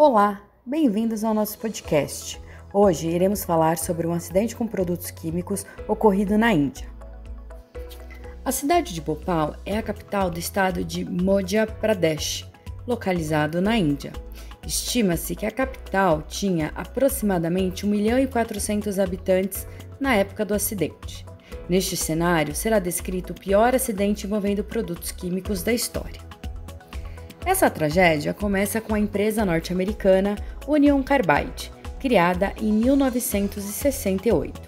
Olá, bem-vindos ao nosso podcast. Hoje iremos falar sobre um acidente com produtos químicos ocorrido na Índia. A cidade de Bhopal é a capital do estado de Madhya Pradesh, localizado na Índia. Estima-se que a capital tinha aproximadamente 1 milhão e 400 habitantes na época do acidente. Neste cenário, será descrito o pior acidente envolvendo produtos químicos da história. Essa tragédia começa com a empresa norte-americana Union Carbide, criada em 1968.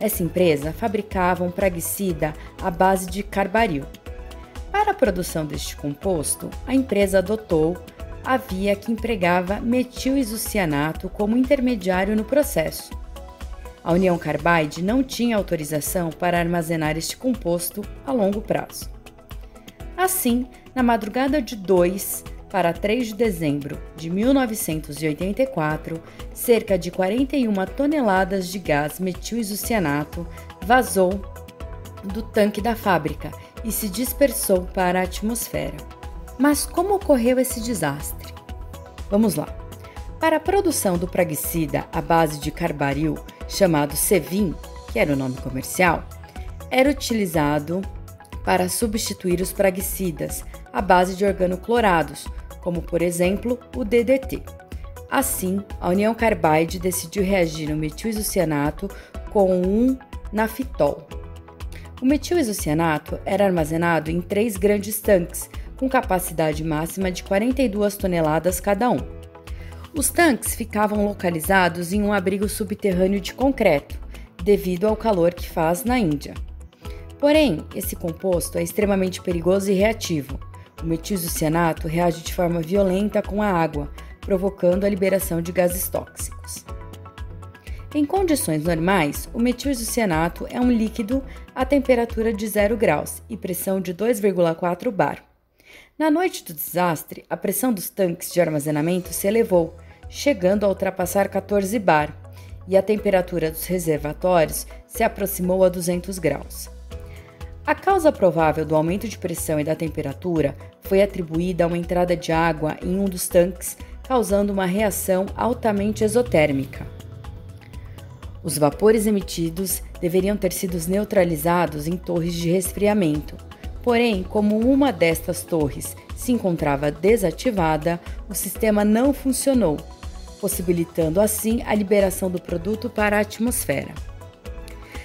Essa empresa fabricava um praguicida à base de carbaril. Para a produção deste composto, a empresa adotou a via que empregava metil-isocianato como intermediário no processo. A União Carbide não tinha autorização para armazenar este composto a longo prazo. Assim, na madrugada de 2 para 3 de dezembro de 1984, cerca de 41 toneladas de gás metil-isocianato vazou do tanque da fábrica e se dispersou para a atmosfera. Mas como ocorreu esse desastre? Vamos lá. Para a produção do praguicida à base de carbaril, chamado Sevin, que era o nome comercial, era utilizado para substituir os praguicidas à base de organoclorados, como por exemplo o DDT. Assim, a União Carbide decidiu reagir no metil-isocianato com um nafitol. O metil-isocianato era armazenado em três grandes tanques, com capacidade máxima de 42 toneladas cada um. Os tanques ficavam localizados em um abrigo subterrâneo de concreto, devido ao calor que faz na Índia. Porém, esse composto é extremamente perigoso e reativo. O metilizocianato reage de forma violenta com a água, provocando a liberação de gases tóxicos. Em condições normais, o metilizocianato é um líquido a temperatura de 0 graus e pressão de 2,4 bar. Na noite do desastre, a pressão dos tanques de armazenamento se elevou, chegando a ultrapassar 14 bar, e a temperatura dos reservatórios se aproximou a 200 graus. A causa provável do aumento de pressão e da temperatura foi atribuída a uma entrada de água em um dos tanques, causando uma reação altamente exotérmica. Os vapores emitidos deveriam ter sido neutralizados em torres de resfriamento. Porém, como uma destas torres se encontrava desativada, o sistema não funcionou, possibilitando assim a liberação do produto para a atmosfera.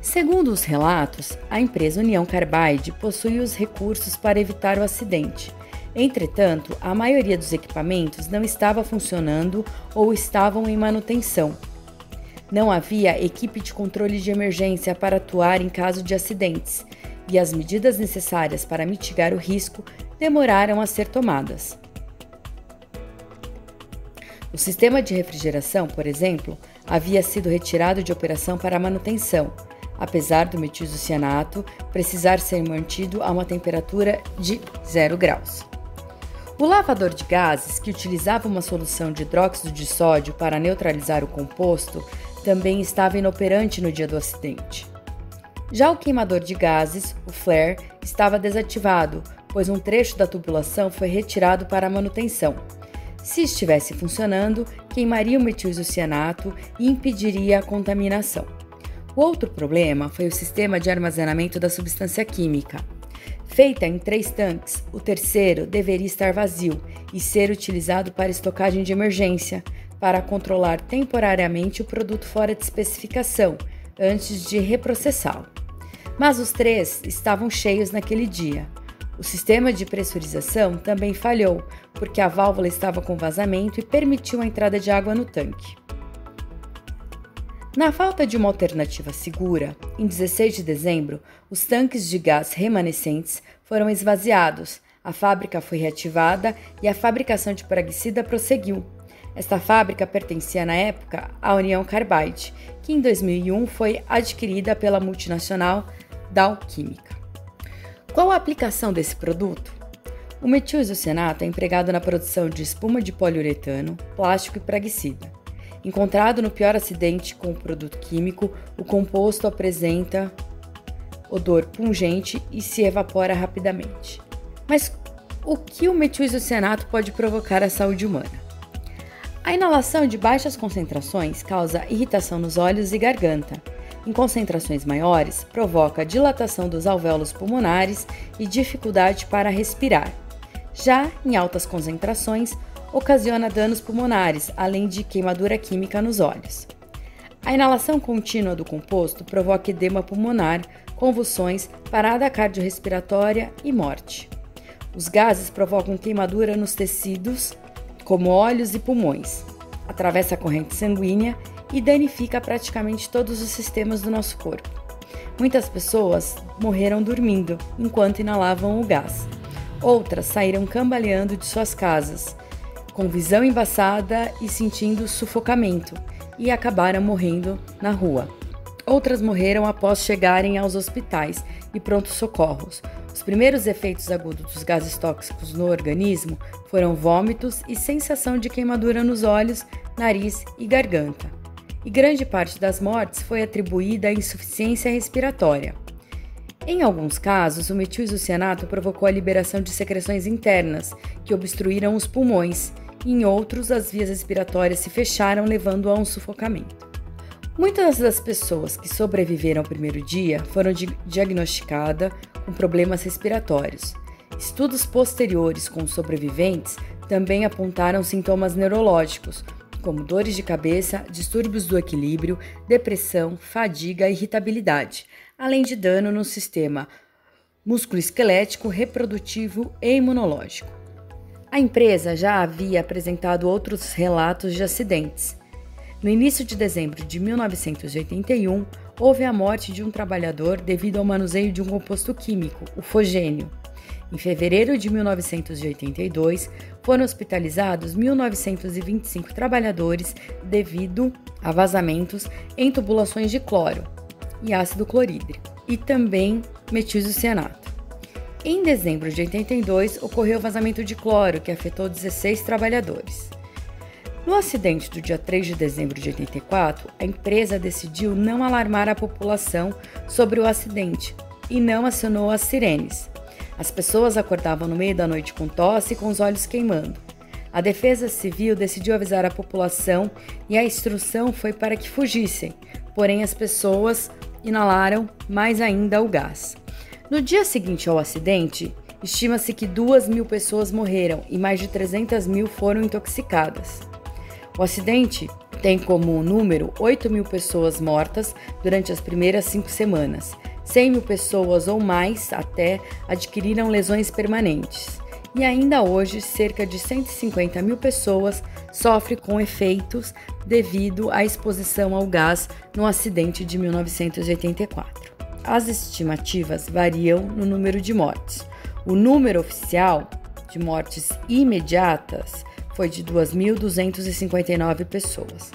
Segundo os relatos, a empresa União Carbide possui os recursos para evitar o acidente. Entretanto, a maioria dos equipamentos não estava funcionando ou estavam em manutenção. Não havia equipe de controle de emergência para atuar em caso de acidentes, e as medidas necessárias para mitigar o risco demoraram a ser tomadas. O sistema de refrigeração, por exemplo, havia sido retirado de operação para manutenção apesar do metilizocianato precisar ser mantido a uma temperatura de 0 graus. O lavador de gases, que utilizava uma solução de hidróxido de sódio para neutralizar o composto, também estava inoperante no dia do acidente. Já o queimador de gases, o flare, estava desativado, pois um trecho da tubulação foi retirado para manutenção. Se estivesse funcionando, queimaria o metilizocianato e impediria a contaminação. O outro problema foi o sistema de armazenamento da substância química. Feita em três tanques, o terceiro deveria estar vazio e ser utilizado para estocagem de emergência, para controlar temporariamente o produto fora de especificação, antes de reprocessá-lo. Mas os três estavam cheios naquele dia. O sistema de pressurização também falhou, porque a válvula estava com vazamento e permitiu a entrada de água no tanque. Na falta de uma alternativa segura, em 16 de dezembro, os tanques de gás remanescentes foram esvaziados, a fábrica foi reativada e a fabricação de praguicida prosseguiu. Esta fábrica pertencia na época à União Carbide, que em 2001 foi adquirida pela multinacional Dow Química. Qual a aplicação desse produto? O metil-isocianato é empregado na produção de espuma de poliuretano, plástico e praguicida. Encontrado no pior acidente com o produto químico, o composto apresenta odor pungente e se evapora rapidamente. Mas o que o metilizocianato pode provocar à saúde humana? A inalação de baixas concentrações causa irritação nos olhos e garganta. Em concentrações maiores, provoca dilatação dos alvéolos pulmonares e dificuldade para respirar. Já em altas concentrações, ocasiona danos pulmonares, além de queimadura química nos olhos. A inalação contínua do composto provoca edema pulmonar, convulsões, parada cardiorrespiratória e morte. Os gases provocam queimadura nos tecidos, como olhos e pulmões, atravessa a corrente sanguínea e danifica praticamente todos os sistemas do nosso corpo. Muitas pessoas morreram dormindo enquanto inalavam o gás. Outras saíram cambaleando de suas casas, com visão embaçada e sentindo sufocamento, e acabaram morrendo na rua. Outras morreram após chegarem aos hospitais e prontos socorros. Os primeiros efeitos agudos dos gases tóxicos no organismo foram vômitos e sensação de queimadura nos olhos, nariz e garganta. E grande parte das mortes foi atribuída à insuficiência respiratória. Em alguns casos, o metilizocianato provocou a liberação de secreções internas que obstruíram os pulmões em outros, as vias respiratórias se fecharam, levando a um sufocamento. Muitas das pessoas que sobreviveram ao primeiro dia foram diagnosticadas com problemas respiratórios. Estudos posteriores com sobreviventes também apontaram sintomas neurológicos, como dores de cabeça, distúrbios do equilíbrio, depressão, fadiga e irritabilidade, além de dano no sistema musculoesquelético, reprodutivo e imunológico. A empresa já havia apresentado outros relatos de acidentes. No início de dezembro de 1981, houve a morte de um trabalhador devido ao manuseio de um composto químico, o fogênio. Em fevereiro de 1982, foram hospitalizados 1.925 trabalhadores devido a vazamentos em tubulações de cloro e ácido clorídrico, e também metilcianato. Em dezembro de 82, ocorreu o vazamento de cloro, que afetou 16 trabalhadores. No acidente do dia 3 de dezembro de 84, a empresa decidiu não alarmar a população sobre o acidente e não acionou as sirenes. As pessoas acordavam no meio da noite com tosse e com os olhos queimando. A Defesa Civil decidiu avisar a população e a instrução foi para que fugissem, porém as pessoas inalaram mais ainda o gás. No dia seguinte ao acidente, estima-se que 2 mil pessoas morreram e mais de 300 mil foram intoxicadas. O acidente tem como número 8 mil pessoas mortas durante as primeiras cinco semanas. 100 mil pessoas ou mais até adquiriram lesões permanentes. E ainda hoje, cerca de 150 mil pessoas sofrem com efeitos devido à exposição ao gás no acidente de 1984. As estimativas variam no número de mortes. O número oficial de mortes imediatas foi de 2.259 pessoas.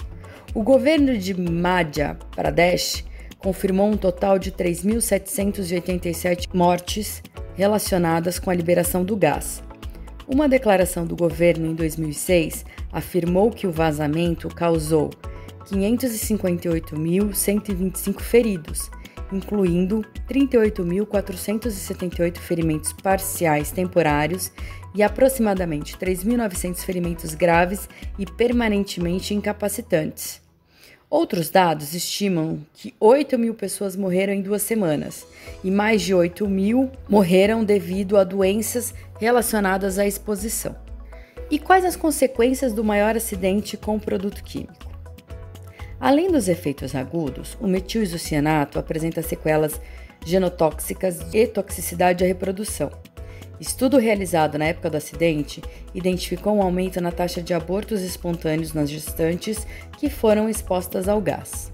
O governo de Madhya Pradesh confirmou um total de 3.787 mortes relacionadas com a liberação do gás. Uma declaração do governo em 2006 afirmou que o vazamento causou 558.125 feridos incluindo 38.478 ferimentos parciais temporários e aproximadamente 3.900 ferimentos graves e permanentemente incapacitantes. Outros dados estimam que 8 mil pessoas morreram em duas semanas e mais de 8 mil morreram devido a doenças relacionadas à exposição. E quais as consequências do maior acidente com produto químico? Além dos efeitos agudos, o metilisocianato apresenta sequelas genotóxicas e toxicidade à reprodução. Estudo realizado na época do acidente identificou um aumento na taxa de abortos espontâneos nas gestantes que foram expostas ao gás.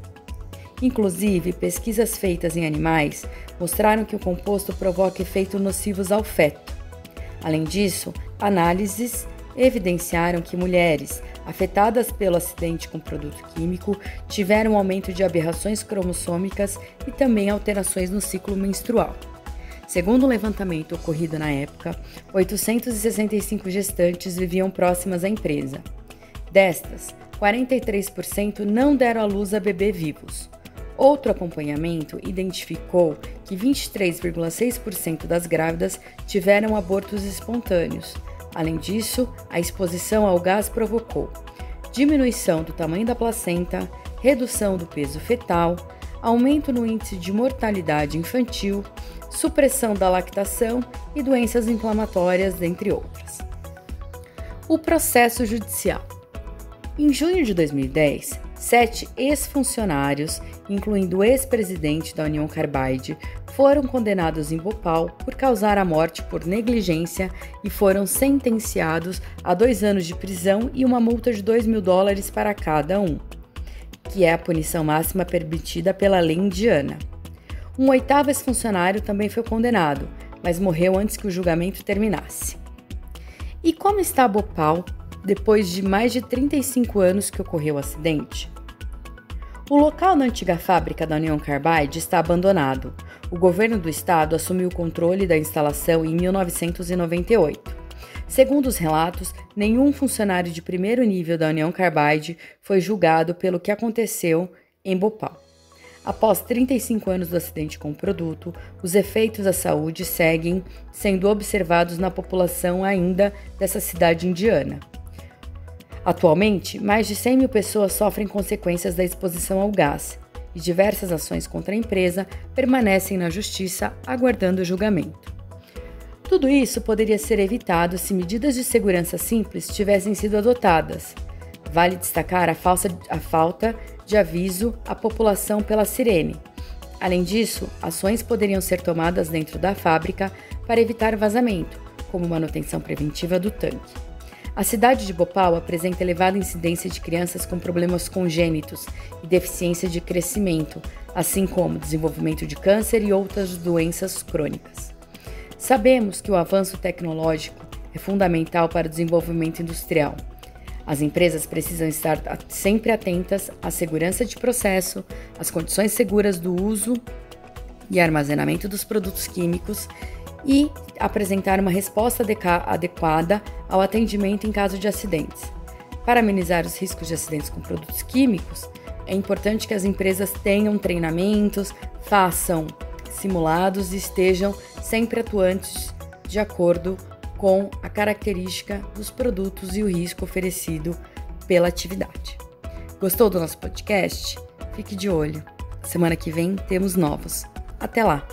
Inclusive, pesquisas feitas em animais mostraram que o composto provoca efeitos nocivos ao feto. Além disso, análises evidenciaram que mulheres afetadas pelo acidente com produto químico tiveram um aumento de aberrações cromossômicas e também alterações no ciclo menstrual. Segundo um levantamento ocorrido na época, 865 gestantes viviam próximas à empresa. Destas, 43% não deram à luz a bebê vivos. Outro acompanhamento identificou que 23,6% das grávidas tiveram abortos espontâneos, Além disso, a exposição ao gás provocou diminuição do tamanho da placenta, redução do peso fetal, aumento no índice de mortalidade infantil, supressão da lactação e doenças inflamatórias, entre outras. O processo judicial. Em junho de 2010, sete ex-funcionários, incluindo o ex-presidente da União Carbide, foram condenados em Bhopal por causar a morte por negligência e foram sentenciados a dois anos de prisão e uma multa de 2 mil dólares para cada um, que é a punição máxima permitida pela lei indiana. Um oitavo ex-funcionário também foi condenado, mas morreu antes que o julgamento terminasse. E como está Bhopal depois de mais de 35 anos que ocorreu o acidente? O local na antiga fábrica da Union Carbide está abandonado. O governo do estado assumiu o controle da instalação em 1998. Segundo os relatos, nenhum funcionário de primeiro nível da União Carbide foi julgado pelo que aconteceu em Bhopal. Após 35 anos do acidente com o produto, os efeitos à saúde seguem sendo observados na população ainda dessa cidade indiana. Atualmente, mais de 100 mil pessoas sofrem consequências da exposição ao gás e diversas ações contra a empresa permanecem na justiça aguardando julgamento. Tudo isso poderia ser evitado se medidas de segurança simples tivessem sido adotadas. Vale destacar a, falsa, a falta de aviso à população pela sirene. Além disso, ações poderiam ser tomadas dentro da fábrica para evitar vazamento, como manutenção preventiva do tanque. A cidade de Bhopal apresenta elevada incidência de crianças com problemas congênitos e deficiência de crescimento, assim como desenvolvimento de câncer e outras doenças crônicas. Sabemos que o avanço tecnológico é fundamental para o desenvolvimento industrial. As empresas precisam estar sempre atentas à segurança de processo, às condições seguras do uso e armazenamento dos produtos químicos e apresentar uma resposta adequada ao atendimento em caso de acidentes. Para amenizar os riscos de acidentes com produtos químicos, é importante que as empresas tenham treinamentos, façam simulados e estejam sempre atuantes de acordo com a característica dos produtos e o risco oferecido pela atividade. Gostou do nosso podcast? Fique de olho. Semana que vem temos novos. Até lá!